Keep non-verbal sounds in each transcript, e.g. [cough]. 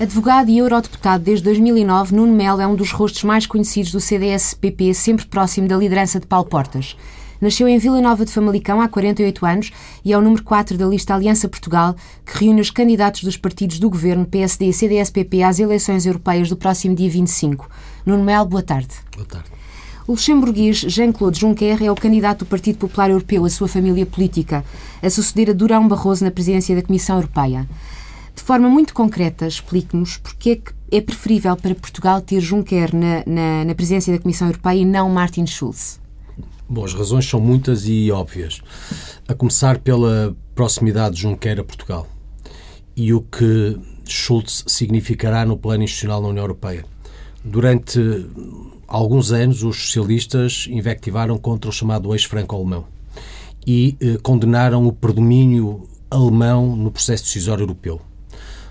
Advogado e eurodeputado desde 2009, Nuno Melo é um dos rostos mais conhecidos do CDS-PP, sempre próximo da liderança de Paulo Portas. Nasceu em Vila Nova de Famalicão há 48 anos e é o número 4 da lista Aliança Portugal, que reúne os candidatos dos partidos do governo PSD e CDS-PP às eleições europeias do próximo dia 25. Nuno Melo, boa tarde. Boa tarde. O luxemburguês Jean-Claude Juncker é o candidato do Partido Popular Europeu, a sua família política, a suceder a Durão Barroso na presidência da Comissão Europeia. De forma muito concreta, explique-nos porque é que é preferível para Portugal ter Juncker na, na, na presidência da Comissão Europeia e não Martin Schulz. Bom, as razões são muitas e óbvias. A começar pela proximidade de Juncker a Portugal e o que Schulz significará no plano institucional na União Europeia. Durante alguns anos, os socialistas invectivaram contra o chamado ex-franco-alemão e eh, condenaram o predomínio alemão no processo decisório europeu.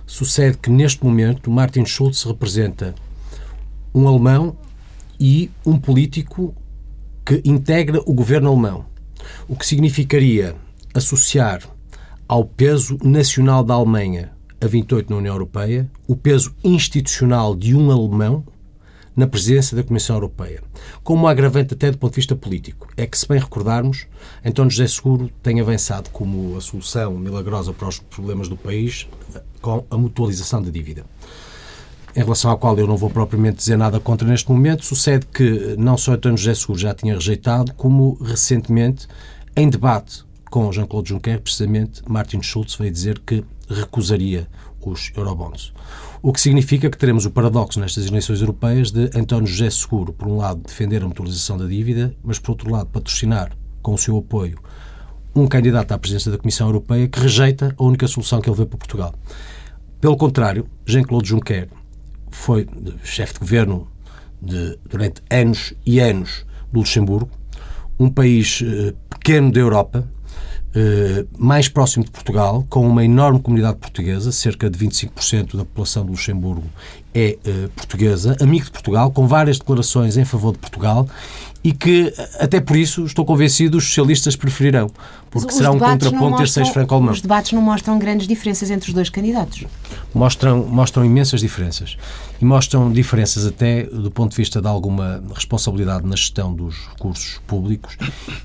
Sucede que, neste momento, Martin Schulz representa um alemão e um político que integra o governo alemão, o que significaria associar ao peso nacional da Alemanha a 28 na União Europeia o peso institucional de um alemão na presidência da Comissão Europeia. Como agravante até do ponto de vista político, é que, se bem recordarmos, António José Seguro tem avançado como a solução milagrosa para os problemas do país com a mutualização da dívida. Em relação à qual eu não vou propriamente dizer nada contra neste momento, sucede que não só António José Seguro já tinha rejeitado, como recentemente, em debate com Jean-Claude Juncker, precisamente, Martin Schulz veio dizer que recusaria os eurobonds. O que significa que teremos o paradoxo nestas eleições europeias de António José Seguro, por um lado, defender a mutualização da dívida, mas, por outro lado, patrocinar com o seu apoio um candidato à presidência da Comissão Europeia que rejeita a única solução que ele vê para Portugal. Pelo contrário, Jean-Claude Juncker foi chefe de governo de, durante anos e anos do Luxemburgo, um país eh, pequeno da Europa, mais próximo de Portugal, com uma enorme comunidade portuguesa, cerca de 25% da população do Luxemburgo é eh, portuguesa, amigo de Portugal, com várias declarações em favor de Portugal e que, até por isso, estou convencido, os socialistas preferirão, porque será um contraponto ter seis franco-alemão. Os debates não mostram grandes diferenças entre os dois candidatos? Mostram, mostram imensas diferenças. E mostram diferenças até do ponto de vista de alguma responsabilidade na gestão dos recursos públicos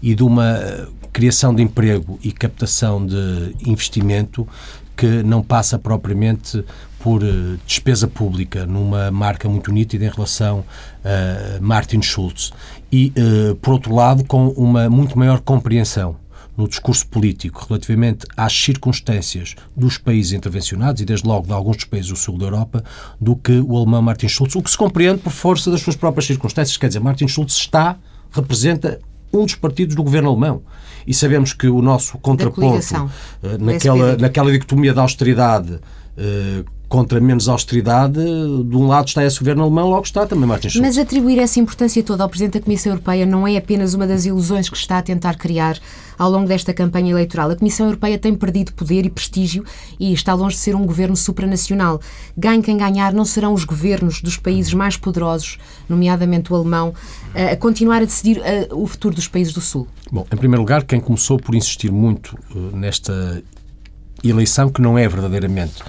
e de uma criação de emprego e captação de investimento que não passa propriamente por uh, despesa pública numa marca muito nítida em relação a Martin Schulz e, uh, por outro lado, com uma muito maior compreensão no discurso político relativamente às circunstâncias dos países intervencionados e, desde logo, de alguns dos países do sul da Europa, do que o alemão Martin Schulz, o que se compreende por força das suas próprias circunstâncias. Quer dizer, Martin Schulz está, representa um dos partidos do governo alemão. E sabemos que o nosso contraponto uh, naquela, naquela dicotomia da austeridade contra menos austeridade, de um lado está esse governo alemão, logo está também Martin Schulz. Mas atribuir essa importância toda ao Presidente da Comissão Europeia não é apenas uma das ilusões que está a tentar criar ao longo desta campanha eleitoral. A Comissão Europeia tem perdido poder e prestígio e está longe de ser um governo supranacional. Ganhe quem ganhar, não serão os governos dos países mais poderosos, nomeadamente o alemão, a continuar a decidir o futuro dos países do Sul. Bom, em primeiro lugar, quem começou por insistir muito eh, nesta eleição, que não é verdadeiramente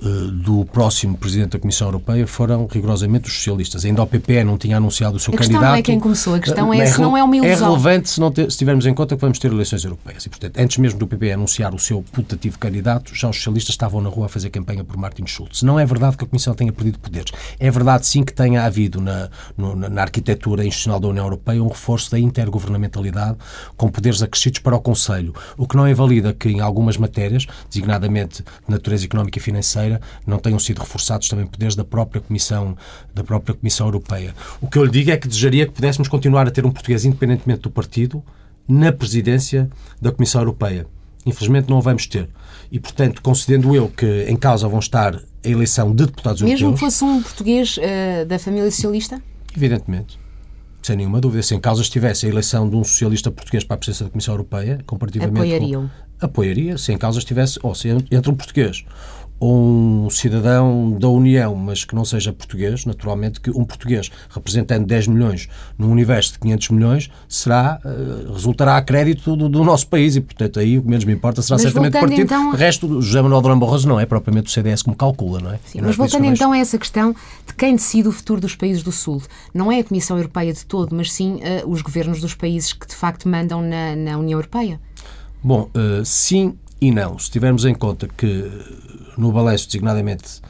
do próximo Presidente da Comissão Europeia foram rigorosamente os socialistas. Ainda o PP não tinha anunciado o seu candidato. A questão não é quem começou, a questão é, é se não é uma ilusão. É relevante se, não ter, se tivermos em conta que vamos ter eleições europeias. E, portanto, antes mesmo do PP anunciar o seu putativo candidato, já os socialistas estavam na rua a fazer campanha por Martin Schulz. Não é verdade que a Comissão tenha perdido poderes. É verdade, sim, que tenha havido na, no, na arquitetura institucional da União Europeia um reforço da intergovernamentalidade com poderes acrescidos para o Conselho, o que não invalida que em algumas matérias, designadamente de natureza económica e financeira, não tenham sido reforçados também poderes da própria Comissão, da própria Comissão Europeia. O que eu lhe digo é que desejaria que pudéssemos continuar a ter um português, independentemente do partido, na presidência da Comissão Europeia. Infelizmente não o vamos ter. E, portanto, concedendo eu que em causa vão estar a eleição de deputados Mesmo europeus... Mesmo que fosse um português uh, da família socialista? Evidentemente. Sem nenhuma dúvida. Se em causa estivesse a eleição de um socialista português para a presidência da Comissão Europeia, comparativamente... Apoiariam? Com, apoiaria. Se em causa estivesse... Ou se entre um português um cidadão da União, mas que não seja português, naturalmente que um português representando 10 milhões num universo de 500 milhões será, uh, resultará a crédito do, do, nosso país e, portanto, aí o que menos me importa será mas certamente o partido. Então... O resto, o José Manuel Durão Barroso não é propriamente o CDS como calcula, não é? Sim, mas é voltando então a essa questão de quem decide o futuro dos países do Sul, não é a Comissão Europeia de todo, mas sim uh, os governos dos países que de facto mandam na, na União Europeia? Bom, uh, sim e não. Se tivermos em conta que no balanço, designadamente,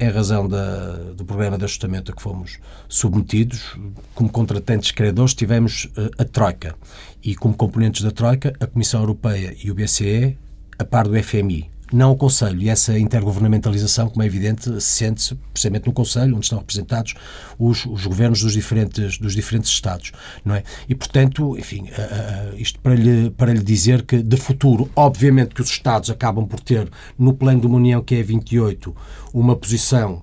em razão da, do programa de ajustamento a que fomos submetidos, como contratantes credores, tivemos uh, a Troika. E como componentes da Troika, a Comissão Europeia e o BCE, a par do FMI não o Conselho. E essa intergovernamentalização, como é evidente, se sente-se precisamente no Conselho, onde estão representados os, os, governos dos diferentes, dos diferentes Estados. Não é? E, portanto, enfim, uh, isto para lhe, para lhe dizer que, de futuro, obviamente que os Estados acabam por ter, no plano de uma União que é 28, uma posição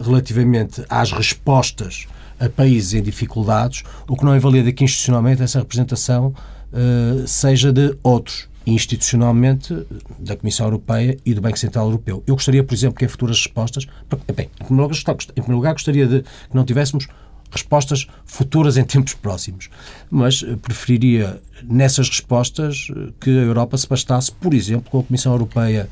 relativamente às respostas a países em dificuldades, o que não invalida que institucionalmente essa representação uh, seja de outros institucionalmente da Comissão Europeia e do Banco Central Europeu. Eu gostaria, por exemplo, que em futuras respostas, bem, em primeiro lugar, gostaria de que não tivéssemos respostas futuras em tempos próximos, mas eh, preferiria nessas respostas eh, que a Europa se bastasse, por exemplo, com a Comissão Europeia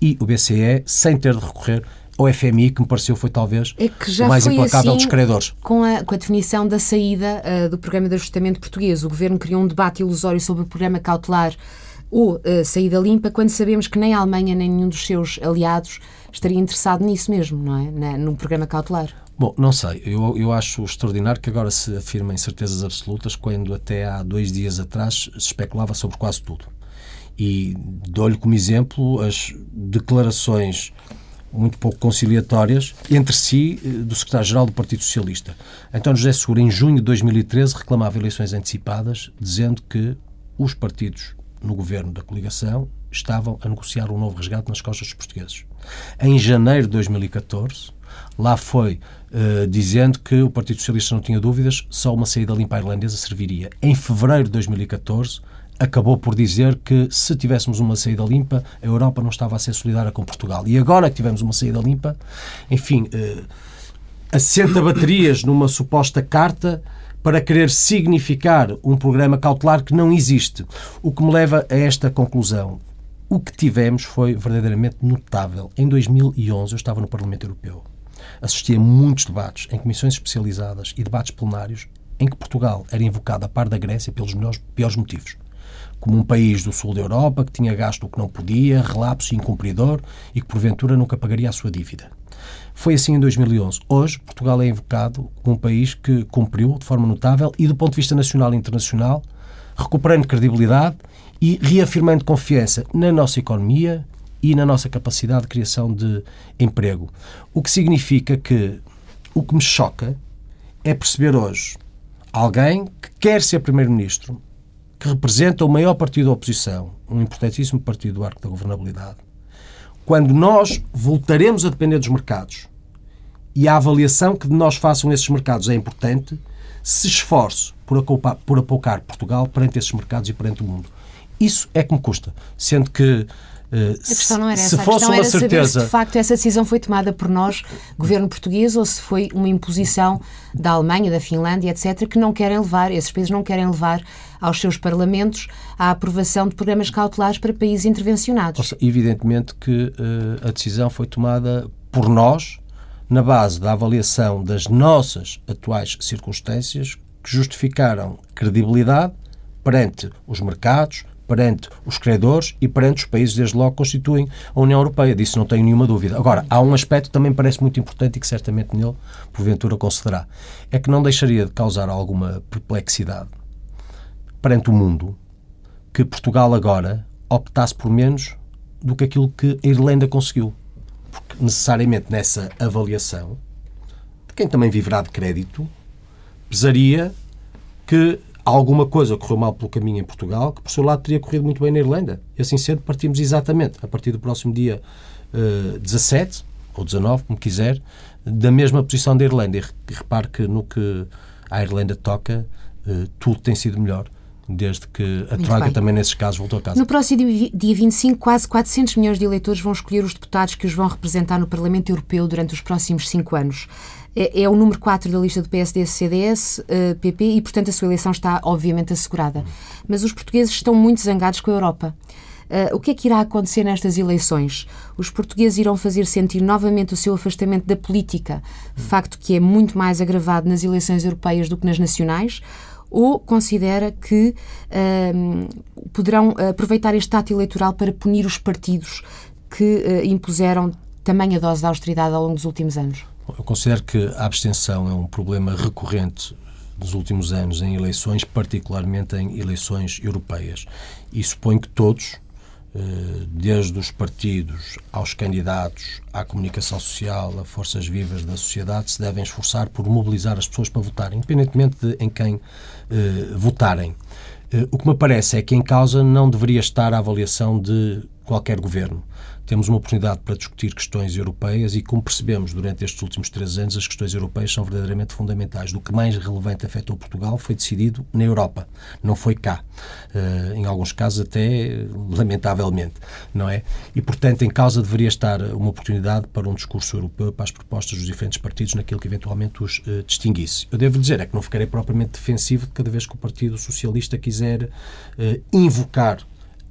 e o BCE, sem ter de recorrer ao FMI, que me pareceu foi talvez é o mais implacável assim, dos credores. Com a, com a definição da saída uh, do programa de ajustamento português, o Governo criou um debate ilusório sobre o programa cautelar ou uh, saída limpa, quando sabemos que nem a Alemanha nem nenhum dos seus aliados estaria interessado nisso mesmo, não é? Na, num programa cautelar. Bom, não sei. Eu, eu acho extraordinário que agora se afirmem certezas absolutas, quando até há dois dias atrás se especulava sobre quase tudo. E dou-lhe como exemplo as declarações muito pouco conciliatórias entre si eh, do secretário-geral do Partido Socialista. António José Segura, em junho de 2013, reclamava eleições antecipadas, dizendo que os partidos no governo da coligação estavam a negociar um novo resgate nas costas dos portugueses. Em janeiro de 2014, lá foi uh, dizendo que o Partido Socialista não tinha dúvidas, só uma saída limpa irlandesa serviria. Em fevereiro de 2014, acabou por dizer que se tivéssemos uma saída limpa, a Europa não estava a ser solidária com Portugal. E agora que tivemos uma saída limpa, enfim, uh, assenta baterias numa suposta carta para querer significar um programa cautelar que não existe. O que me leva a esta conclusão. O que tivemos foi verdadeiramente notável. Em 2011, eu estava no Parlamento Europeu. Assisti a muitos debates em comissões especializadas e debates plenários em que Portugal era invocado a par da Grécia pelos melhores, piores motivos. Como um país do sul da Europa que tinha gasto o que não podia, relapso e incumpridor e que porventura nunca pagaria a sua dívida. Foi assim em 2011. Hoje, Portugal é invocado como um país que cumpriu de forma notável e, do ponto de vista nacional e internacional, recuperando credibilidade e reafirmando confiança na nossa economia e na nossa capacidade de criação de emprego. O que significa que o que me choca é perceber hoje alguém que quer ser Primeiro-Ministro, que representa o maior partido da oposição, um importantíssimo partido do arco da governabilidade, quando nós voltaremos a depender dos mercados e a avaliação que de nós façam esses mercados é importante, se esforce por apoucar, por apoucar Portugal perante esses mercados e perante o mundo. Isso é que me custa. Sendo que Uh, a questão não era essa. Se a fosse uma certeza. se de facto essa decisão foi tomada por nós, governo português, ou se foi uma imposição da Alemanha, da Finlândia, etc., que não querem levar, esses países não querem levar aos seus parlamentos a aprovação de programas cautelares para países intervencionados. Seja, evidentemente que uh, a decisão foi tomada por nós, na base da avaliação das nossas atuais circunstâncias, que justificaram credibilidade perante os mercados, perante os credores e perante os países, desde logo, constituem a União Europeia. Disso não tenho nenhuma dúvida. Agora, há um aspecto que também parece muito importante e que certamente nele, porventura, concederá. É que não deixaria de causar alguma perplexidade perante o mundo que Portugal agora optasse por menos do que aquilo que a Irlanda conseguiu. Porque, necessariamente, nessa avaliação, de quem também viverá de crédito, pesaria que alguma coisa correu mal pelo caminho em Portugal, que por seu lado teria corrido muito bem na Irlanda. E assim sendo, partimos exatamente, a partir do próximo dia uh, eh, 17, ou 19, como quiser, da mesma posição da Irlanda. E repare que no que a Irlanda toca, uh, tudo tem sido melhor desde que a Troika também, nesses casos, voltou a casa. No próximo dia 25, quase 400 milhões de eleitores vão escolher os deputados que os vão representar no Parlamento Europeu durante os próximos cinco anos. É, é o número 4 da lista do PSD, CDS, PP e, portanto, a sua eleição está, obviamente, assegurada. Mas os portugueses estão muito zangados com a Europa. Uh, o que é que irá acontecer nestas eleições? Os portugueses irão fazer sentir novamente o seu afastamento da política, facto que é muito mais agravado nas eleições europeias do que nas nacionais? ou considera que uh, poderão aproveitar este ato eleitoral para punir os partidos que uh, impuseram tamanha dose de austeridade ao longo dos últimos anos? Eu considero que a abstenção é um problema recorrente nos últimos anos em eleições, particularmente em eleições europeias. E suponho que todos, eh, desde os partidos aos candidatos, à comunicação social, a forças vivas da sociedade, se devem esforçar por mobilizar as pessoas para votarem, independentemente de em quem eh, votarem. Eh, o que me parece é que em causa não deveria estar a avaliação de qualquer governo temos uma oportunidade para discutir questões europeias e, como percebemos durante estes últimos três anos, as questões europeias são verdadeiramente fundamentais. Do que mais relevante afetou Portugal foi decidido na Europa, não foi cá. Uh, em alguns casos, até lamentavelmente, não é? E, portanto, em causa deveria estar uma oportunidade para um discurso europeu para as propostas dos diferentes partidos naquilo que eventualmente os uh, distinguisse. Eu devo dizer é que não ficarei propriamente defensivo de cada vez que o Partido Socialista quiser uh, invocar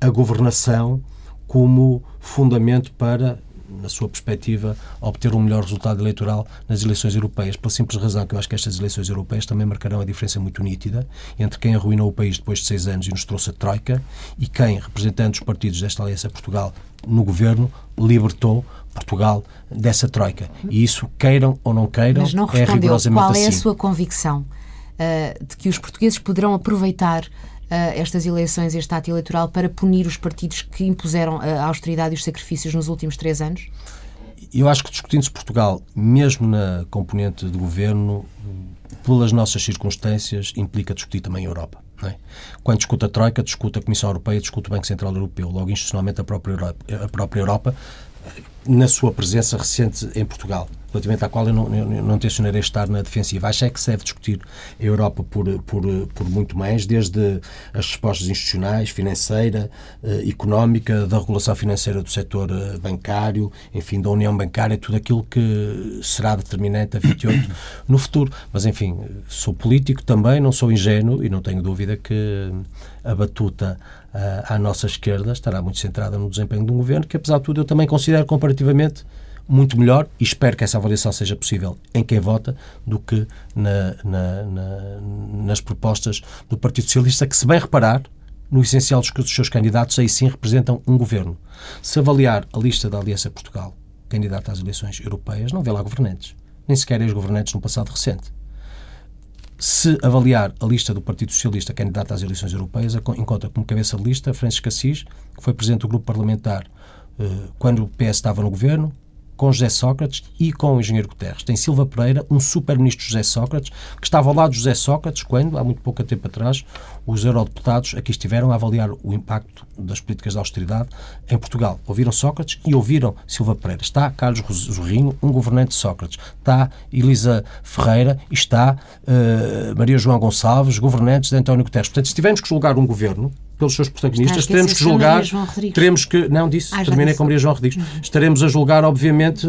a governação como fundamento para, na sua perspectiva, obter um melhor resultado eleitoral nas eleições europeias, pela simples razão que eu acho que estas eleições europeias também marcarão a diferença muito nítida entre quem arruinou o país depois de seis anos e nos trouxe a Troika e quem, representando os partidos desta Aliança Portugal no governo, libertou Portugal dessa Troika. E isso, queiram ou não queiram, Mas não é rigorosamente qual é a assim. sua convicção uh, de que os portugueses poderão aproveitar estas eleições, este ato eleitoral, para punir os partidos que impuseram a austeridade e os sacrifícios nos últimos três anos? Eu acho que discutindo-se Portugal, mesmo na componente de governo, pelas nossas circunstâncias, implica discutir também a Europa. É? Quando discute a Troika, discute a Comissão Europeia, discute o Banco Central Europeu. Logo, institucionalmente, a própria Europa, a própria Europa na sua presença recente em Portugal relativamente à qual eu não, não tencionarei estar na defensiva. Acho é que se deve discutir a Europa por, por, por muito mais, desde as respostas institucionais, financeira, eh, económica, da regulação financeira do setor eh, bancário, enfim, da União Bancária, tudo aquilo que será determinante a 28 [coughs] no futuro. Mas, enfim, sou político também, não sou ingênuo e não tenho dúvida que a batuta uh, à nossa esquerda estará muito centrada no desempenho de um governo que, apesar de tudo, eu também considero comparativamente muito melhor e espero que essa avaliação seja possível em quem vota do que na, na, na, nas propostas do Partido Socialista, que, se bem reparar, no essencial dos seus candidatos, aí sim representam um governo. Se avaliar a lista da Aliança Portugal, candidata às eleições europeias, não vê lá governantes, nem sequer ex-governantes no passado recente. Se avaliar a lista do Partido Socialista candidata às eleições europeias, encontra como cabeça de lista Francisco Assis, que foi presidente do grupo parlamentar eh, quando o PS estava no governo, com José Sócrates e com o engenheiro Guterres. Tem Silva Pereira, um super-ministro José Sócrates, que estava ao lado de José Sócrates quando, há muito pouco tempo atrás, os eurodeputados aqui estiveram a avaliar o impacto das políticas de austeridade em Portugal. Ouviram Sócrates e ouviram Silva Pereira. Está Carlos Zorrinho, um governante de Sócrates. Está Elisa Ferreira e está uh, Maria João Gonçalves, governantes de António Guterres. Portanto, se tivermos que julgar um governo, pelos seus protagonistas, teremos que julgar. Teremos que. Não, disse, ah, terminei com Maria João Rodrigues. Uhum. Estaremos a julgar, obviamente,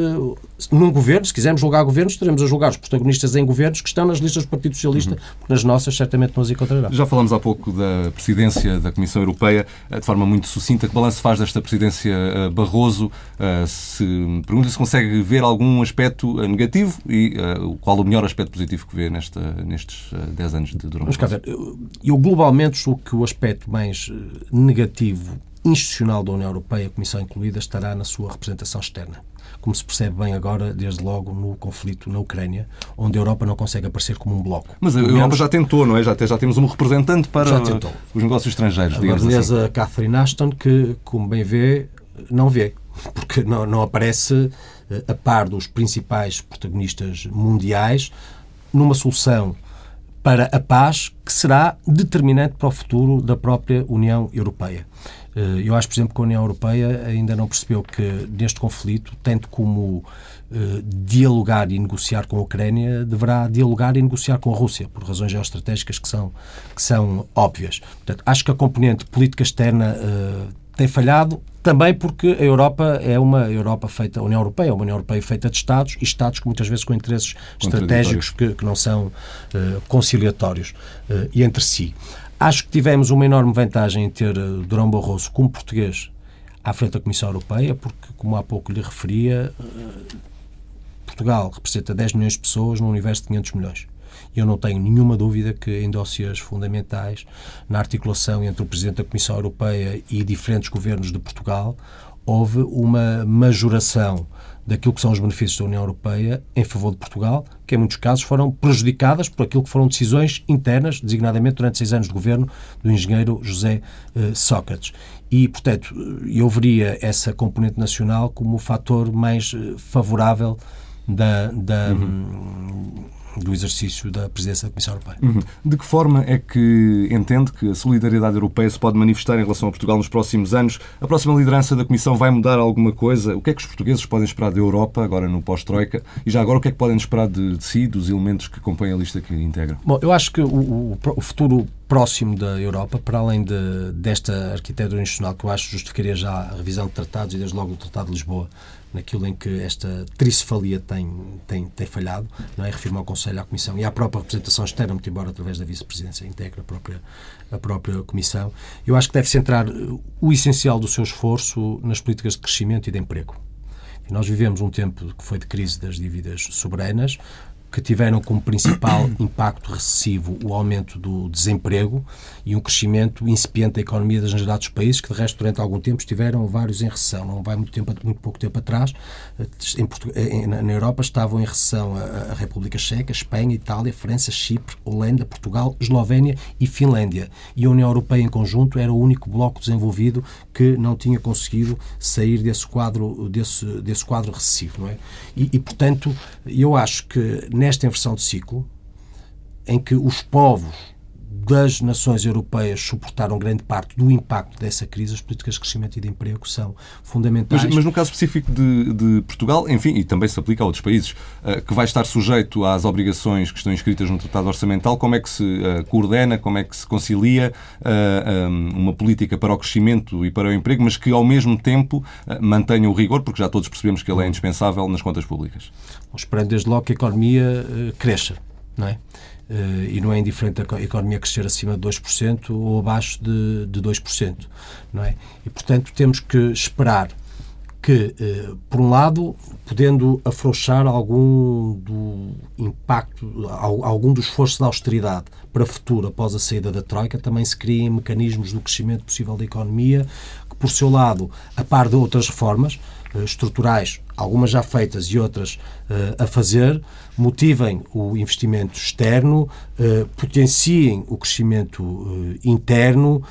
num governo, se quisermos julgar governos, estaremos a julgar os protagonistas em governos que estão nas listas do Partido Socialista, uhum. porque nas nossas certamente não as encontrará. Já falamos há pouco da presidência da Comissão Europeia, eh, de forma muito sucinta. Que balanço faz desta presidência eh, Barroso? Eh, se, pergunta se consegue ver algum aspecto negativo e qual o melhor aspecto positivo que vê nesta, nestes 10 anos de Durão Mas, ver, eu, eu globalmente julgo que o aspecto mais negativo institucional da União Europeia, a Comissão incluída, estará na sua representação externa como se percebe bem agora, desde logo no conflito na Ucrânia, onde a Europa não consegue aparecer como um bloco. Mas a Europa menos... já tentou, não é? Já, já temos um representante para os negócios estrangeiros, a baronesa assim. Catherine Ashton, que, como bem vê, não vê, [laughs] porque não, não aparece eh, a par dos principais protagonistas mundiais numa solução para a paz que será determinante para o futuro da própria União Europeia. Eh, eu acho, por exemplo, que a União Europeia ainda não percebeu que neste conflito, tanto como eh, dialogar e negociar com a Ucrânia, deverá dialogar e negociar com a Rússia, por razões geoestratégicas que são, que são óbvias. Portanto, acho que a componente política externa uh, tem falhado, também porque a Europa é uma Europa feita, a União Europeia é uma União Europeia feita de Estados e Estados que muitas vezes com interesses estratégicos que, que não são uh, conciliatórios uh, entre si. Acho que tivemos uma enorme vantagem em ter Durão Barroso como português à frente da Comissão Europeia, porque, como há pouco lhe referia, Portugal representa 10 milhões de pessoas num universo de 500 milhões. Eu não tenho nenhuma dúvida que em dossiês fundamentais, na articulação entre o Presidente da Comissão Europeia e diferentes governos de Portugal, houve uma majoração daquilo que são os benefícios da União Europeia em favor de Portugal, que em muitos casos foram prejudicadas por aquilo que foram decisões internas, designadamente durante seis anos de governo do engenheiro José eh, Sócrates. E, portanto, eu veria essa componente nacional como o fator mais eh, favorável da, da uhum. Do exercício da presidência da Comissão Europeia. Uhum. De que forma é que entende que a solidariedade europeia se pode manifestar em relação a Portugal nos próximos anos? A próxima liderança da Comissão vai mudar alguma coisa? O que é que os portugueses podem esperar da Europa, agora no pós-Troika? E já agora, o que é que podem esperar de, de si, dos elementos que compõem a lista que integra? Bom, eu acho que o, o, o futuro próximo da Europa, para além de, desta arquitetura institucional que eu acho justificaria já a revisão de tratados e desde logo o Tratado de Lisboa, naquilo em que esta tricefalia tem, tem, tem falhado, não é? refirma ao Conselho, à Comissão e à própria representação externa, muito embora através da Vice-Presidência integra a própria, a própria Comissão. Eu acho que deve centrar o essencial do seu esforço nas políticas de crescimento e de emprego. Nós vivemos um tempo que foi de crise das dívidas soberanas, que tiveram como principal [coughs] impacto recessivo o aumento do desemprego e um crescimento incipiente da economia da generalidade dos países, que de resto durante algum tempo estiveram vários em recessão. Não vai muito, tempo, muito pouco tempo atrás, em, na Europa estavam em recessão a, a República Checa, Espanha, Itália, França, Chipre, Holanda, Portugal, Eslovénia e Finlândia. E a União Europeia em conjunto era o único bloco desenvolvido que não tinha conseguido sair desse quadro, desse, desse quadro recessivo. Não é? e, e portanto, eu acho que nesta inversão de ciclo, em que os povos das nações europeias suportaram grande parte do impacto dessa crise, as políticas de crescimento e de emprego são fundamentais. Mas, mas no caso específico de, de, Portugal, enfim, e também se aplica a outros países, uh, que vai estar sujeito às obrigações que estão inscritas no Tratado Orçamental, como é que se uh, coordena, como é que se concilia uh, eh, um, uma política para o crescimento e para o emprego, mas que ao mesmo tempo mantenha o rigor, porque já todos percebemos que ele é indispensável nas contas públicas? Esperando desde logo que a economia cresça, não é? Uh, e não é indiferente a economia crescer acima de 2% ou abaixo de, de 2%. Não é? E, portanto, temos que esperar que, uh, por um lado, podendo afrouxar algum do impacto, algum do esforço de austeridade para o futuro após a saída da Troika, também se criem mecanismos do crescimento possível da economia, que, por seu lado, a par de outras reformas uh, estruturais, algumas já feitas e outras a fazer, motivem o investimento externo, eh, potenciem o crescimento eh, interno,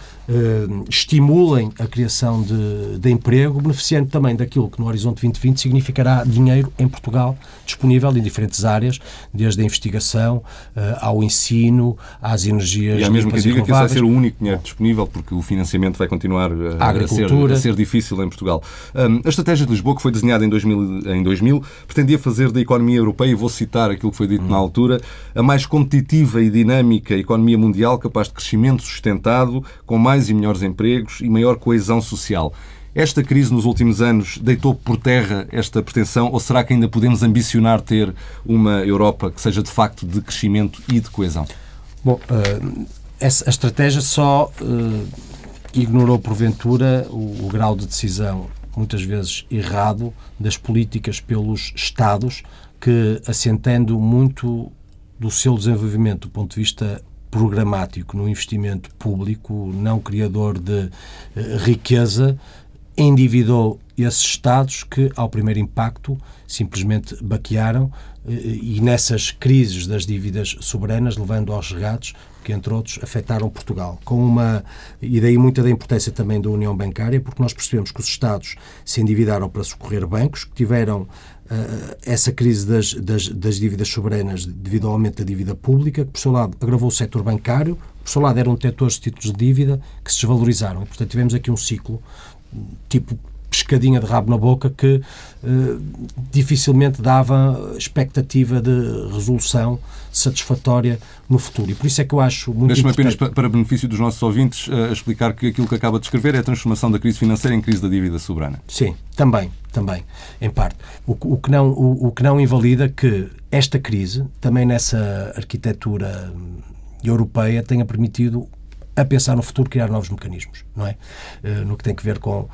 estimulem a criação de, de, emprego, beneficiando também daquilo que no Horizonte 2020 significará dinheiro em Portugal disponível em diferentes áreas, desde a investigação ao ensino, às energias E há mesmo que diga que isso vai ser o único dinheiro disponível, porque o financiamento vai continuar a, a, ser, a ser, difícil em Portugal. a estratégia de Lisboa, que foi desenhada em 2000, em 2000 pretendia fazer da economia europeia, e vou citar aquilo que foi dito na altura, a mais competitiva e dinâmica economia mundial capaz de crescimento sustentado, com mais e melhores empregos e maior coesão social. Esta crise nos últimos anos deitou por terra esta pretensão ou será que ainda podemos ambicionar ter uma Europa que seja de facto de crescimento e de coesão? Bom, essa, a estratégia só uh, ignorou porventura o grau de decisão muitas vezes errado das políticas pelos Estados que, assentando muito do seu desenvolvimento do ponto de vista programático no investimento público, não criador de eh, riqueza, endividou esses Estados que, ao primeiro impacto, simplesmente baquearam e nessas crises das dívidas soberanas, levando aos regatos, que entre outros afetaram Portugal. Com uma e daí muita da importância também da União Bancária, porque nós percebemos que os Estados se endividaram para socorrer bancos, que tiveram uh, essa crise das, das, das, dívidas soberanas devido ao aumento da dívida pública, que por seu lado agravou o setor bancário, por seu lado eram detentores de títulos de dívida que se desvalorizaram. E, portanto, tivemos aqui um ciclo tipo pescadinha de rabo na boca que eh, dificilmente dava expectativa de resolução satisfatória no futuro. E por isso é que eu acho muito Deixe-me apenas, para benefício dos nossos ouvintes, uh, explicar que aquilo que acaba de descrever é a transformação da crise financeira em crise da dívida soberana. Sim, também, também, em parte. O, o que, não, o, o que não invalida que esta crise, também nessa arquitetura europeia, tenha permitido a pensar no futuro, criar novos mecanismos, não é? Eh, no que tem que ver com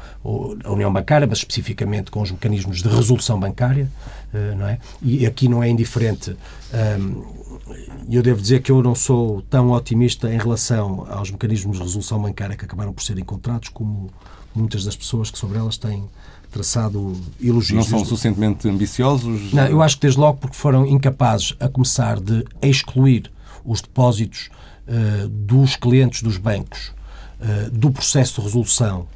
a União Bancária, mas especificamente com os mecanismos de resolução bancária, eh, não é? E aqui não é indiferente. Ehm, eu devo dizer que eu não sou tão otimista em relação aos mecanismos de resolução bancária que acabaram por ser encontrados como muitas das pessoas que sobre elas têm traçado elogios. Não são suficientemente ambiciosos? Não, eu acho que desde logo porque foram incapazes a começar de excluir os depósitos dos clientes dos bancos uh, do processo de resolução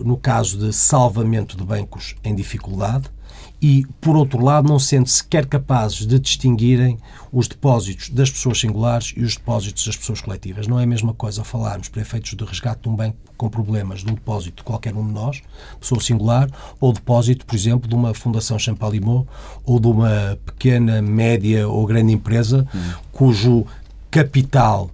no caso de salvamento de bancos em dificuldade e, por outro lado, não sendo sequer capazes de distinguirem os depósitos das pessoas singulares e os depósitos das pessoas coletivas. Não é a mesma coisa falarmos, para efeitos de resgate de um banco com problemas, de um depósito de qualquer um de nós, pessoa singular, ou depósito, por exemplo, de uma Fundação Champalimau ou de uma pequena, média ou grande empresa hum. cujo capital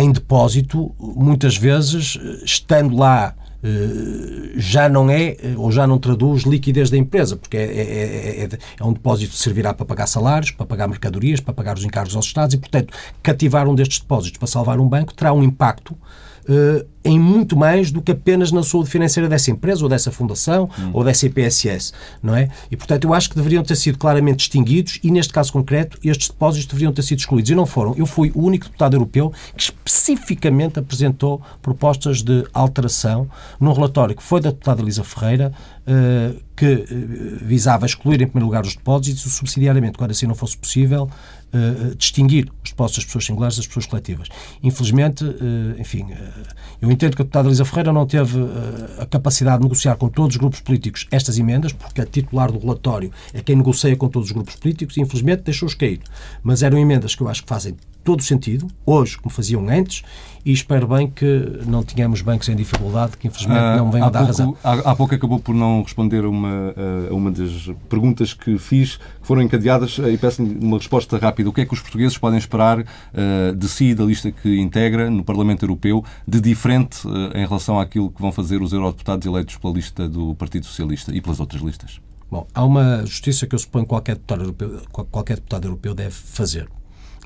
em depósito, muitas vezes, estando lá eh, já não é ou já não traduz liquidez da empresa, porque é, é, é, é, um depósito que servirá para pagar salários, para pagar mercadorias, para pagar os encargos aos Estados e, portanto, cativar um destes depósitos para salvar um banco terá um impacto uh, em muito mais do que apenas na saúde financeira dessa empresa ou dessa fundação hum. ou dessa IPSS, não é? E, portanto, eu acho que deveriam ter sido claramente distinguidos e, neste caso concreto, estes depósitos deveriam ter sido excluídos. E não foram. Eu fui o único deputado europeu que especificamente apresentou propostas de alteração num relatório que foi da deputada Elisa Ferreira, que uh, visava excluir, em primeiro lugar, os depósitos e, subsidiariamente, quando assim não fosse possível, uh, distinguir os depósitos das pessoas singulares das pessoas coletivas. Infelizmente, enfim, eu entendo que a deputada Elisa Ferreira não teve a capacidade de negociar com todos os grupos políticos estas emendas, porque a titular do relatório é quem negocia com todos os grupos políticos e, infelizmente, deixou-os cair. Mas eram emendas que eu acho que fazem todo o sentido, hoje, como faziam antes, e espero bem que não tenhamos bancos em dificuldade, que infelizmente ah, não venham dar pouco, razão. Há, há, pouco acabou por não responder uma, a uma das perguntas que fiz, que foram encadeadas, e peço-lhe uma resposta rápida. O que é que os portugueses podem esperar uh, de si, da lista que integra no Parlamento Europeu, de diferente uh, em relação àquilo que vão fazer os eurodeputados eleitos pela lista do Partido Socialista e pelas outras listas? Bom, há uma justiça que eu suponho que qualquer deputado europeu, qualquer deputado europeu deve fazer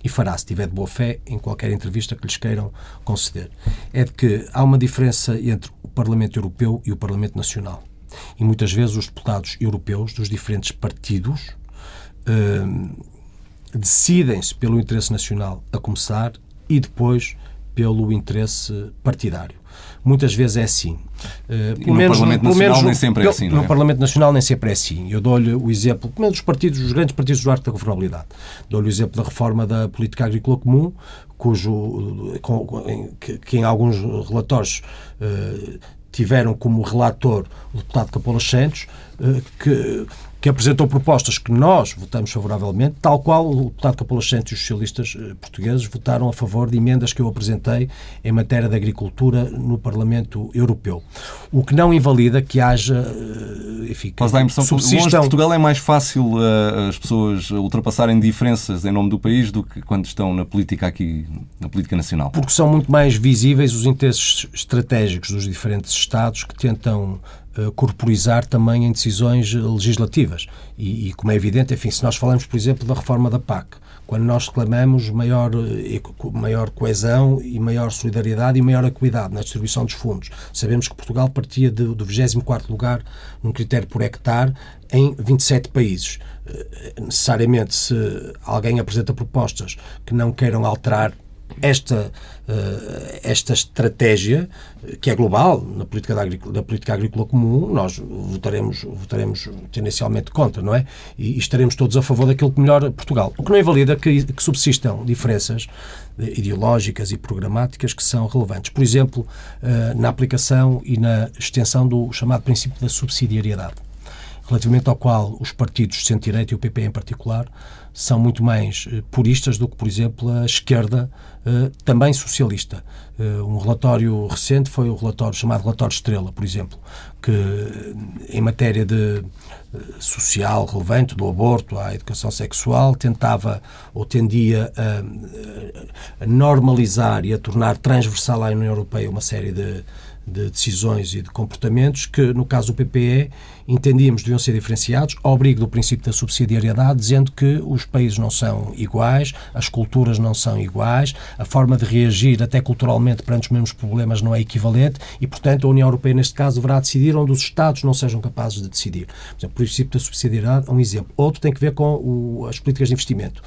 e fará, se tiver de boa fé, em qualquer entrevista que lhes queiram conceder. É de que há uma diferença entre o Parlamento Europeu e o Parlamento Nacional. E muitas vezes os deputados europeus dos diferentes partidos eh, decidem-se pelo interesse nacional a começar e depois pelo interesse partidário. Muitas vezes é assim. Uh, pelo menos, no Parlamento Nacional menos, nem sempre é assim, No é? Parlamento Nacional nem sempre é assim. Eu dou-lhe o exemplo, pelo menos dos partidos, os grandes partidos do arco da governabilidade. Dou-lhe o exemplo da reforma da política agrícola comum, cujo, com, que, que, em alguns relatórios uh, tiveram como relator o deputado Capola Santos, que que apresentou propostas que nós votamos favoravelmente, tal qual o deputado Capolas Santos e os socialistas eh, portugueses votaram a favor de emendas que eu apresentei em matéria de agricultura no Parlamento Europeu. O que não invalida que haja, eh, enfim, Mas dá a impressão que longe de Portugal é mais fácil uh, as pessoas ultrapassarem diferenças em nome do país do que quando estão na política aqui, na política nacional. Porque são muito mais visíveis os interesses estratégicos dos diferentes Estados que tentam eh, corporizar também em decisões legislativas. E, e, como é evidente, enfim, se nós falamos, por exemplo, da reforma da PAC, quando nós reclamamos maior, eh, maior coesão e maior solidariedade e maior equidade na distribuição dos fundos, sabemos que Portugal partia de, do 24º lugar num critério por hectare em 27 países. Eh, necessariamente, se alguém apresenta propostas que não queiram alterar esta, esta estratégia, que é global, na política, agrícola, da política agrícola comum, nós votaremos, votaremos tendencialmente contra, não é? E, estaremos todos a favor daquilo que melhora Portugal. O que não invalida que, que subsistam diferenças ideológicas e programáticas que são relevantes. Por exemplo, na aplicação e na extensão do chamado princípio da subsidiariedade relativamente ao qual os partidos de centro-direita e o PP em particular são muito mais eh, puristas do que, por exemplo, a esquerda, eh, também socialista. Eh, um relatório recente foi o relatório chamado Relatório Estrela, por exemplo, que em matéria de social relevante, do aborto à educação sexual, tentava ou tendia a, a normalizar e a tornar transversal à União Europeia uma série de de decisões e de comportamentos que, no caso do PPE, entendíamos deviam ser diferenciados, ao abrigo do princípio da subsidiariedade, dizendo que os países não são iguais, as culturas não são iguais, a forma de reagir até culturalmente perante os mesmos problemas não é equivalente e, portanto, a União Europeia, neste caso, deverá decidir onde os Estados não sejam capazes de decidir. Por exemplo, o princípio da subsidiariedade é um exemplo. Outro tem que ver com o, as políticas de investimento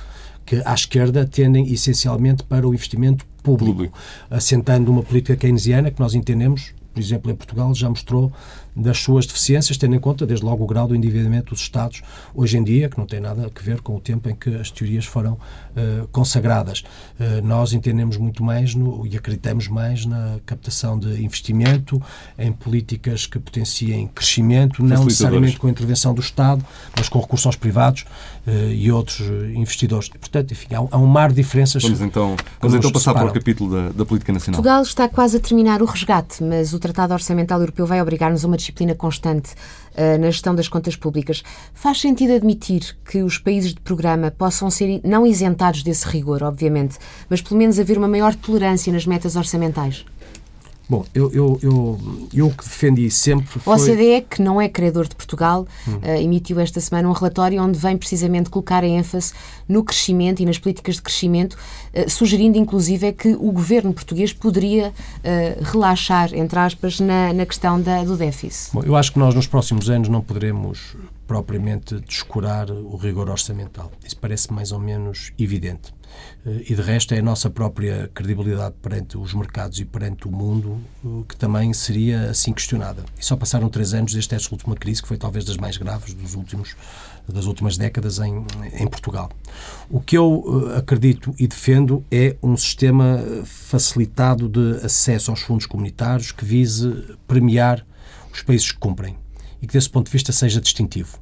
que à esquerda tendem essencialmente para o investimento público, público, assentando uma política keynesiana que nós entendemos, por exemplo, em Portugal, já mostrou das suas deficiências, tendo em conta, desde logo, o grau do endividamento dos Estados hoje em dia, que não tem nada a ver com o tempo em que as teorias foram uh, consagradas. Uh, nós entendemos muito mais no, e acreditamos mais na captação de investimento, em políticas que potenciem crescimento, não necessariamente com a intervenção do Estado, mas com recursos aos privados uh, e outros investidores. Portanto, enfim, há, há, um mar de diferenças. Vamos então, vamos então passar separam. para o capítulo da, da política nacional. Portugal está quase a terminar o resgate, mas o Tratado Orçamental Europeu vai obrigar-nos a uma disciplina constante uh, na gestão das contas públicas. Faz sentido admitir que os países de programa possam ser não isentados desse rigor, obviamente, mas pelo menos haver uma maior tolerância nas metas orçamentais? Bom, eu, eu, eu, eu que defendi sempre. Foi... O OCDE, que não é credor de Portugal, hum. uh, emitiu esta semana um relatório onde vem precisamente colocar a ênfase no crescimento e nas políticas de crescimento, uh, sugerindo inclusive é que o governo português poderia uh, relaxar, entre aspas, na, na questão da, do déficit. Bom, eu acho que nós nos próximos anos não poderemos propriamente descurar o rigor orçamental. Isso parece mais ou menos evidente. Eh, e de resto é a nossa própria credibilidade perante os mercados e perante o mundo eh, que também seria assim questionada. E só passaram três anos desde esta última crise, que foi talvez das mais graves dos últimos, das últimas décadas em, em Portugal. O que eu eh, acredito e defendo é um sistema facilitado de acesso aos fundos comunitários que vise premiar os países que cumprem e que, desse ponto de vista, seja distintivo.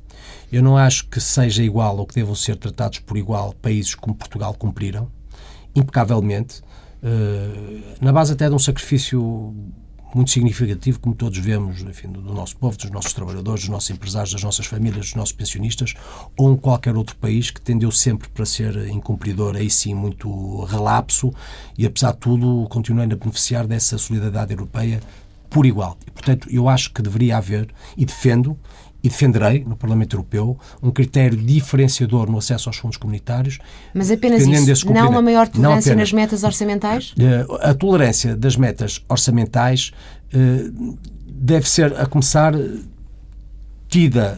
Eu não acho que seja igual ou que devam ser tratados por igual países como Portugal cumpriram, impecavelmente, uh, na base até de um sacrifício muito significativo, como todos vemos, enfim, do nosso povo, dos nossos trabalhadores, dos nossos empresários, das nossas famílias, dos nossos pensionistas, ou em qualquer outro país que tendeu sempre para ser incumpridor, aí sim muito relapso, e apesar de tudo, continuando a beneficiar dessa solidariedade europeia por igual. E, portanto, eu acho que deveria haver, e defendo, e defenderei no Parlamento Europeu um critério diferenciador no acesso aos fundos comunitários. Mas apenas isso, não uma maior tolerância nas metas orçamentais? Eh, a tolerância das metas orçamentais eh, deve ser, a começar, tida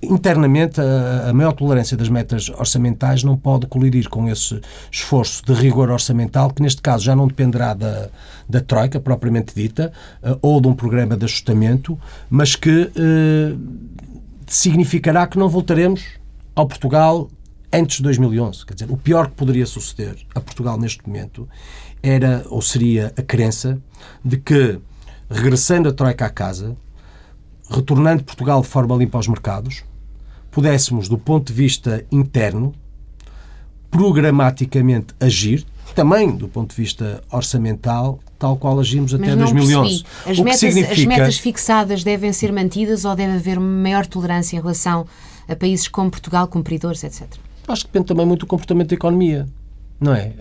internamente a, a, maior tolerância das metas orçamentais não pode colidir com esse esforço de rigor orçamental, que neste caso já não dependerá da, da Troika, propriamente dita, uh, ou de um programa de ajustamento, mas que uh, significará que não voltaremos ao Portugal antes de 2011. Quer dizer, o pior que poderia suceder a Portugal neste momento era ou seria a crença de que, regressando a Troika à casa, retornando Portugal de forma limpa aos mercados, pudéssemos, do ponto de vista interno, programaticamente agir, também do ponto de vista orçamental, tal qual agimos até 2011. As, metas, significa... as metas fixadas devem ser mantidas ou deve haver maior tolerância em relação a países como Portugal, cumpridores, etc? Acho que depende também muito do comportamento da economia. Não é?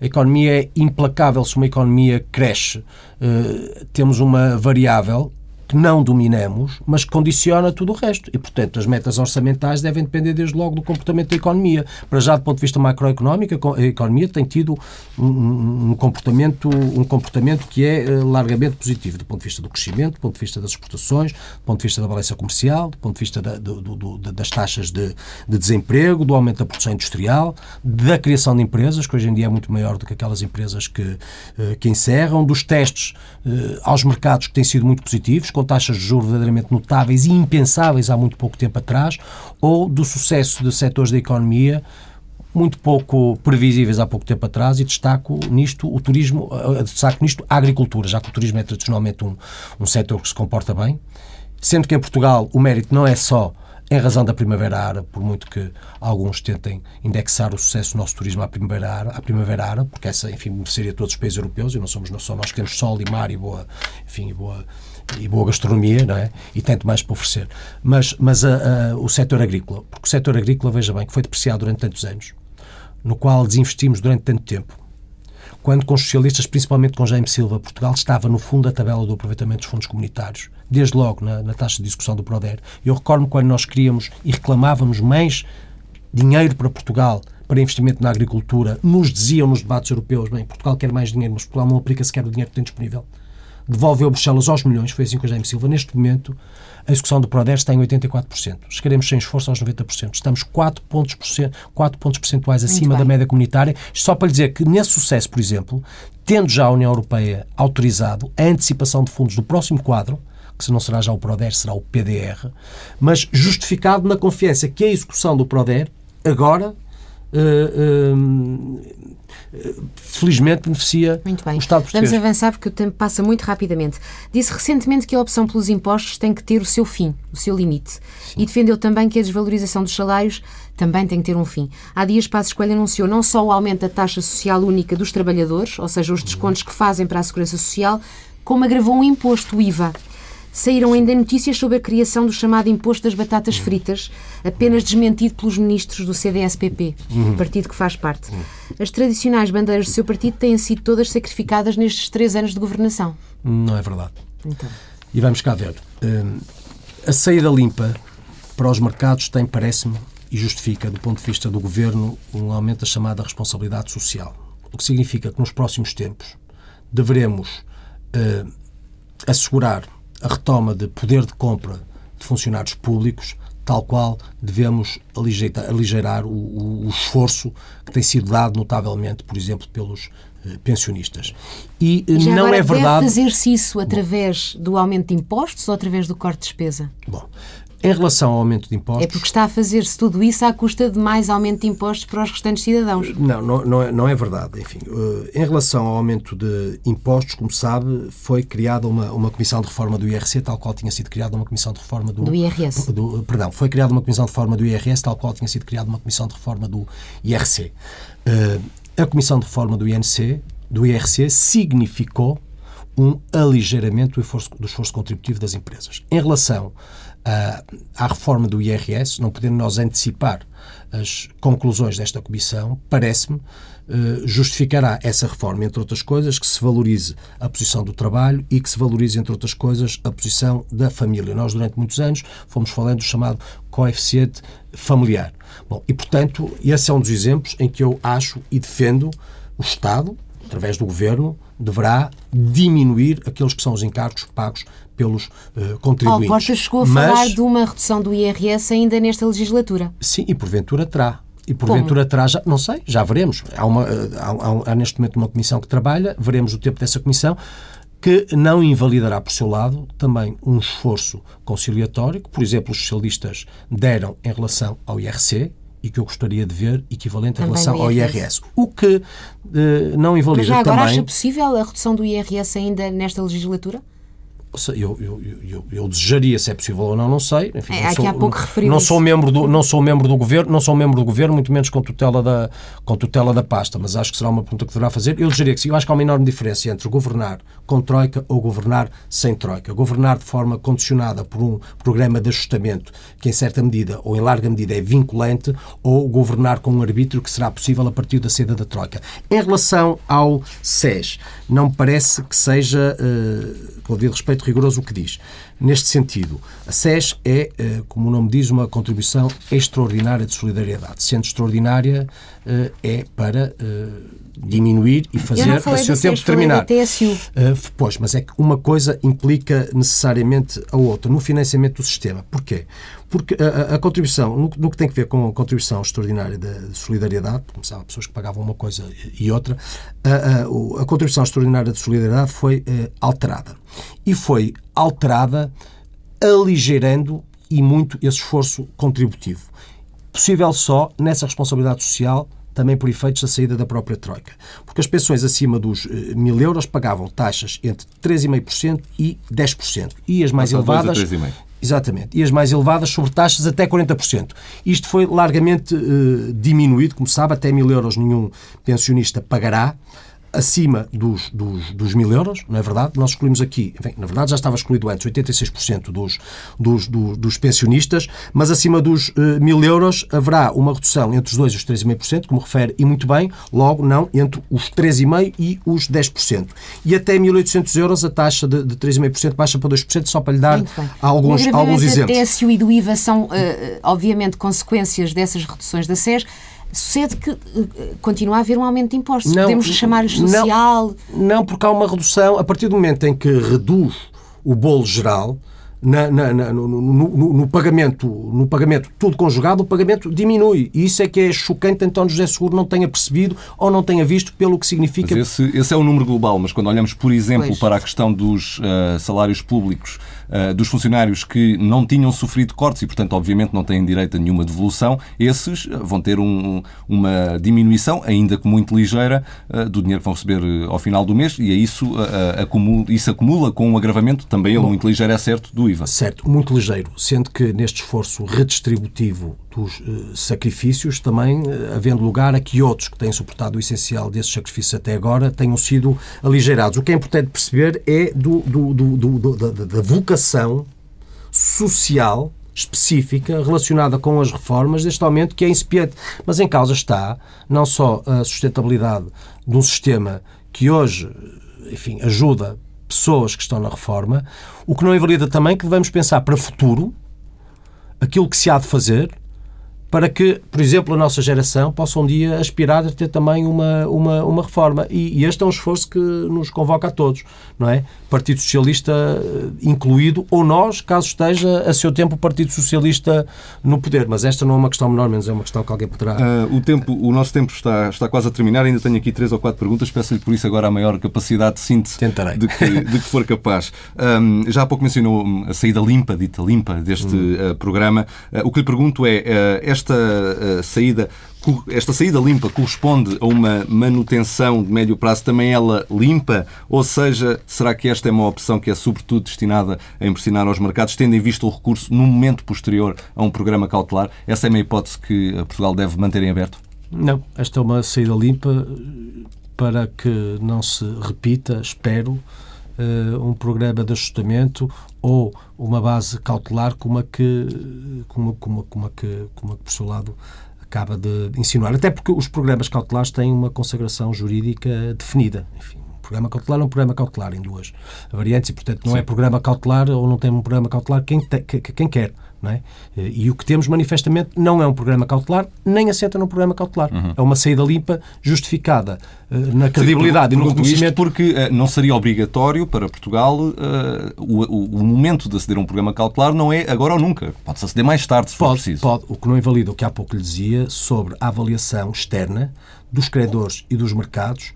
A, economia é implacável se uma economia cresce. Eh, temos uma variável que não dominamos, mas que condiciona tudo o resto. E, portanto, as metas orçamentais devem depender desde logo do comportamento da economia. Para já, do ponto de vista macroeconómico, a economia tem tido um, um comportamento, um comportamento que é uh, largamente positivo, do ponto de vista do crescimento, do ponto de vista das exportações, do ponto de vista da balança comercial, do ponto de vista da, do, do, das taxas de, de, desemprego, do aumento da produção industrial, da criação de empresas, que hoje em dia é muito maior do que aquelas empresas que, uh, que encerram, dos testes uh, aos mercados que têm sido muito positivos, com taxas de juros verdadeiramente notáveis e impensáveis há muito pouco tempo atrás, ou do sucesso de setores da economia muito pouco previsíveis há pouco tempo atrás e destaco nisto o turismo, eh, destaco nisto a agricultura, já que o turismo é tradicionalmente um, um setor que se comporta bem, sendo que em Portugal o mérito não é só em razão da Primavera Árabe, por muito que alguns tentem indexar o sucesso do nosso turismo à Primavera Árabe, à Primavera Árabe porque essa, enfim, mereceria todos os países europeus, e não somos só nós que temos sol e mar e boa, enfim, e boa, e boa gastronomia, não é? E tanto mais para oferecer. Mas, mas a, a, o setor agrícola, porque o setor agrícola, veja bem, que foi depreciado durante tantos anos, no qual desinvestimos durante tanto tempo, quando com os socialistas, principalmente com Jaime Silva, Portugal estava no fundo da tabela do aproveitamento dos fundos comunitários, desde logo na, na taxa de discussão do PRODER. Eu recordo-me quando nós queríamos e reclamávamos mais dinheiro para Portugal para investimento na agricultura, nos diziam nos debates europeus, bem, Portugal quer mais dinheiro, mas Portugal não aplica sequer o dinheiro que tem disponível devolveu Bruxelas aos milhões, foi assim com o Jaime Silva. Neste momento, a execução do PRODER está em 84%. Chegaremos sem esforço aos 90%. Estamos 4 pontos, 4 pontos percentuais acima da média comunitária. Só para lhe dizer que nesse sucesso, por exemplo, tendo já a União Europeia autorizado a antecipação de fundos do próximo quadro, que se não será já o PRODER, será o PDR, mas justificado na confiança que a execução do PRODER agora uh, uh, felizmente beneficia muito bem. o Estado português. Vamos avançar porque o tempo passa muito rapidamente. Disse recentemente que a opção pelos impostos tem que ter o seu fim, o seu limite. Sim. E defendeu também que a desvalorização dos salários também tem que ter um fim. Há dias Passos Coelho anunciou não só o aumento da taxa social única dos trabalhadores, ou seja, os descontos que fazem para a Segurança Social, como agravou um imposto, o IVA. Saíram ainda notícias sobre a criação do chamado imposto das batatas fritas, apenas desmentido pelos ministros do CDS-PP, uhum. partido que faz parte. As tradicionais bandeiras do seu partido têm sido todas sacrificadas nestes três anos de governação. Não é verdade. Então. E vamos cá ver. Hum, a saída limpa para os mercados tem, parece-me, e justifica, do ponto de vista do governo, um aumento da chamada responsabilidade social. O que significa que nos próximos tempos deveremos uh, assegurar a retoma de poder de compra de funcionários públicos, tal qual devemos aligeirar, aligeirar o, o, o, esforço que tem sido dado notavelmente, por exemplo, pelos eh, pensionistas. E, e não é verdade. Deve fazer-se isso através Bom, do aumento de impostos ou através do corte de despesa? Bom, em relação ao aumento de impostos. É porque está a fazer-se tudo isso à custa de mais aumento de impostos para os restantes cidadãos. Não, não, não, é, não é verdade. Enfim, eh, em relação ao aumento de impostos, como sabe, foi criada uma, uma comissão de reforma do IRC, tal qual tinha sido criada uma comissão de reforma do. Do IRS. Do, perdão, foi criada uma comissão de reforma do IRS, tal qual tinha sido criada uma comissão de reforma do IRC. Uh, a comissão de reforma do INC, do IRC, significou um aligeiramento do esforço, do esforço contributivo das empresas. Em relação à reforma do IRS, não podendo nós antecipar as conclusões desta comissão, parece-me, eh, justificará essa reforma, entre outras coisas, que se valorize a posição do trabalho e que se valorize, entre outras coisas, a posição da família. Nós, durante muitos anos, fomos falando do chamado coeficiente familiar. Bom, e, portanto, esse é um dos exemplos em que eu acho e defendo o Estado, através do Governo, deverá diminuir aqueles que são os encargos pagos pelos uh, contribuintes. Paulo Costa chegou a Mas, falar de uma redução do IRS ainda nesta legislatura. Sim, e porventura terá. E porventura Como? terá, já, não sei, já veremos. Há, uma, eh, há, há, há neste momento uma comissão que trabalha, veremos o tempo dessa comissão que não invalidará por seu lado também um esforço conciliatório que, por exemplo, os socialistas deram em relação ao IRC, e que eu gostaria de ver equivalente também em relação ao IRS. O que uh, não invalida Mas já agora também... acha possível a redução do IRS ainda nesta legislatura? Eu, eu, eu, eu, desejaria, se é possível ou não, não sei. Enfim, é, não sou, há pouco referiu não sou membro do não sou membro do governo, não sou membro do governo, muito menos com tutela da com tutela da pasta, mas acho que será uma pergunta que deverá fazer. Eu desejaria que sim. Eu acho que há uma enorme diferença entre governar com troika ou governar sem troika. Governar de forma condicionada por um programa de ajustamento que em certa medida ou em larga medida é vinculante ou governar com um arbítrio que será possível a partir da saída da troika. Em relação ao SES, não me parece que seja, uh, com o devido respeito rigoroso o que diz. Neste sentido, a SES é, eh, como o nome diz, uma contribuição extraordinária de solidariedade. Sendo extraordinária, eh, é para eh, diminuir e fazer a seu tempo terminar. Uh, pois, mas é que uma coisa implica necessariamente a outra no financiamento do sistema. Porquê? Porque a, a, a contribuição, no, no, que tem a ver com a contribuição extraordinária de, de solidariedade, começavam pessoas que pagavam uma coisa e outra, a, a contribuição extraordinária de solidariedade foi uh, alterada. E foi alterada aligerando e muito esse esforço contributivo. Possível só nessa responsabilidade social também por efeitos da saída da própria Troika. Porque as pensões acima dos uh, mil euros pagavam taxas entre 3,5% e 10%. E as mais elevadas. Exatamente. E as mais elevadas sobre taxas até 40%. Isto foi largamente uh, diminuído, como sabe, até mil euros nenhum pensionista pagará acima dos, dos, dos mil euros, não é verdade? Nós excluímos aqui, enfim, na verdade já estava excluído antes, 86% dos, dos, dos, dos, pensionistas, mas acima dos uh, mil euros haverá uma redução entre os 2% e os 3,5%, como refere, e muito bem, logo não entre os 3,5% e os 10%. E até 1.800 euros a taxa de, de 3,5% baixa para 2%, só para lhe dar alguns, alguns exemplos. O TSU e do IVA são, uh, obviamente, consequências dessas reduções da SES, sucede que uh, continua a haver um aumento de impostos. Não, Podemos chamar-lhe social. Não, não, porque há uma redução, a partir do momento em que reduz o bolo geral, na, na, na, no, no, no, pagamento, no pagamento tudo conjugado, o pagamento diminui. E isso é que é chocante, então José Seguro não tenha percebido ou não tenha visto pelo que significa. Mas esse, esse é o número global, mas quando olhamos, por exemplo, pois. para a questão dos uh, salários públicos dos funcionários que não tinham sofrido cortes e, portanto, obviamente não têm direito a nenhuma devolução, esses eh, vão ter um, uma diminuição, ainda que muito ligeira, uh, do dinheiro que vão receber ao final do mês e é isso, acumula, isso acumula com um agravamento, também ele Bom, muito ligeiro, é certo, do IVA. Certo, muito ligeiro, sendo que neste esforço redistributivo dos sacrifícios, também havendo lugar a que outros que têm suportado o essencial desses sacrifícios até agora tenham sido aligeirados. O que é importante perceber é do, do, do, da, da vocação social específica relacionada com as reformas deste aumento que é incipiente. Mas em causa está não só a sustentabilidade de um sistema que hoje, enfim, ajuda pessoas que estão na reforma, o que não invalida também que devemos pensar para o futuro aquilo que se há de fazer para que, por exemplo, a nossa geração possa um dia aspirar a ter também uma, uma, uma reforma. E, e, este é um esforço que nos convoca a todos, não é? Partido Socialista eh, incluído, ou nós, caso esteja a seu tempo o Partido Socialista no poder. Mas esta não é uma questão menor, menos é uma questão que alguém poderá. Uh, o, tempo, o nosso tempo está, está quase a terminar, ainda tenho aqui três ou quatro perguntas, peço-lhe por isso agora a maior capacidade de síntese Tentarei. De, que, de que for capaz. Um, já há pouco mencionou a saída limpa, dita limpa, deste hum. uh, programa. Uh, o que lhe pergunto é, esta esta uh, saída esta saída limpa corresponde a uma manutenção de médio prazo também ela limpa? Ou seja, será que esta é uma opção que é sobretudo destinada a impressionar aos mercados, tendo em vista o recurso no momento posterior a um programa cautelar? Essa é uma hipótese que Portugal deve manter em aberto? Não, esta é uma saída limpa para que não se repita, espero, um programa de ajustamento ou uma base cautelar como a que, como, como, como a que, como a que por seu lado acaba de insinuar. Até porque os programas cautelares têm uma consagração jurídica definida. Enfim, um programa cautelar é um programa cautelar em duas variantes e, portanto, não é Sim. é programa cautelar ou não tem um programa cautelar quem, te, quem quer. É? E o que temos manifestamente não é um programa cautelar, nem assenta num programa cautelar. Uhum. É uma saída limpa, justificada uh, na credibilidade Sim, e no reconhecimento. porque uh, não seria obrigatório para Portugal uh, o, o, momento de aceder a um programa cautelar não é agora ou nunca. Pode-se aceder mais tarde, se pode, for preciso. Pode. O que não invalida o que há pouco lhe dizia sobre a avaliação externa dos credores e dos mercados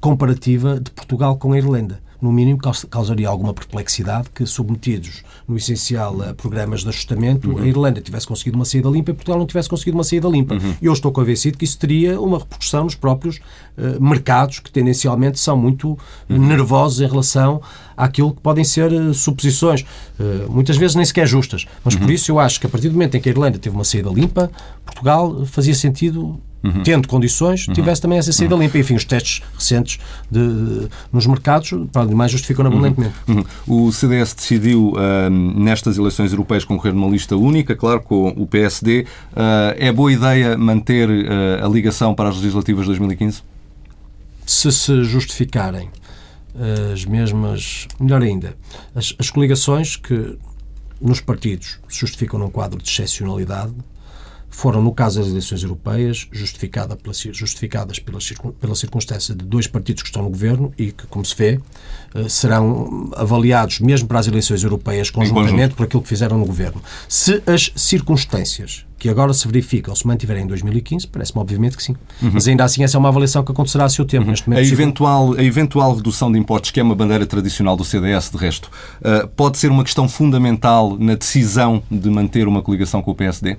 comparativa de Portugal com a Irlanda no mínimo, causaria alguma perplexidade que, submetidos no essencial a programas de ajustamento, uhum. a Irlanda tivesse conseguido uma saída limpa e Portugal não tivesse conseguido uma saída limpa. Uhum. Eu estou convencido que isso teria uma repercussão nos próprios uh, mercados, que tendencialmente são muito uhum. nervosos em relação àquilo que podem ser uh, suposições, uh, muitas vezes nem sequer justas. Mas por uhum. isso eu acho que a partir do momento em que a Irlanda teve uma saída limpa, Portugal fazia sentido uhum. tendo condições, uhum. tivesse também essa saída uhum. limpa. Enfim, os testes recentes de, nos mercados, para mais justificam abundantemente. Uhum. uhum. O CDS decidiu, uh, nestas eleições europeias, concorrer numa lista única, claro, com o PSD. Uh, é boa ideia manter uh, a ligação para as legislativas de 2015? Se se justificarem as mesmas. Melhor ainda, as, as coligações que nos partidos se justificam num quadro de excepcionalidade foram, no caso das eleições europeias, justificada pela, justificadas pela, pela circunstância de dois partidos que estão no governo e que, como se vê, eh, serão avaliados, mesmo para as eleições europeias, conjuntamente por aquilo que fizeram no governo. Se as circunstâncias que agora se verificam se mantiverem em 2015, parece-me obviamente que sim. Uhum. Mas ainda assim essa é uma avaliação que acontecerá a seu tempo. Uhum. Neste momento, a, eventual, a eventual redução de impostos, que é uma bandeira tradicional do CDS, de resto, uh, pode ser uma questão fundamental na decisão de manter uma coligação com o PSD?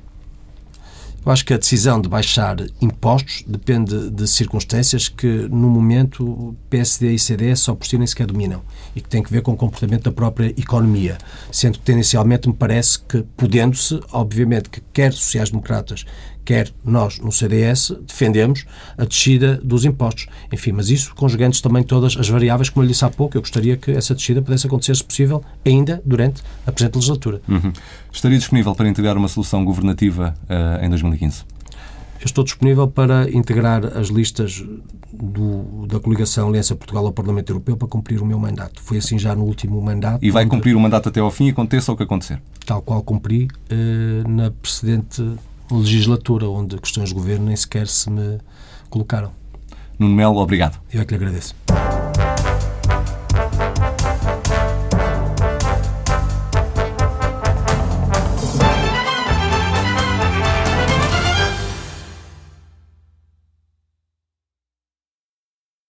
Eu acho que a decisão de baixar impostos depende de circunstâncias que, no momento, PSD e CDS só por si nem sequer dominam e que tem que ver com o comportamento da própria economia. Sendo que, tendencialmente, me parece que, podendo-se, obviamente, que quer sociais-democratas, quer nós no CDS defendemos a descida dos impostos. Enfim, mas isso conjugando também todas as variáveis, como eu lhe disse há pouco, eu gostaria que essa descida pudesse acontecer, se possível, ainda durante a presente legislatura. Uhum. Estaria disponível para integrar uma solução governativa uh, em 2015? Eu estou disponível para integrar as listas do, da coligação Aliança Portugal ao Parlamento Europeu para cumprir o meu mandato. Foi assim já no último mandato. E vai cumprir o mandato até ao fim, aconteça o que acontecer? Tal qual cumpri uh, na precedente legislatura, onde questões de governo nem sequer se me colocaram. Nuno Melo, obrigado. Eu é que lhe agradeço.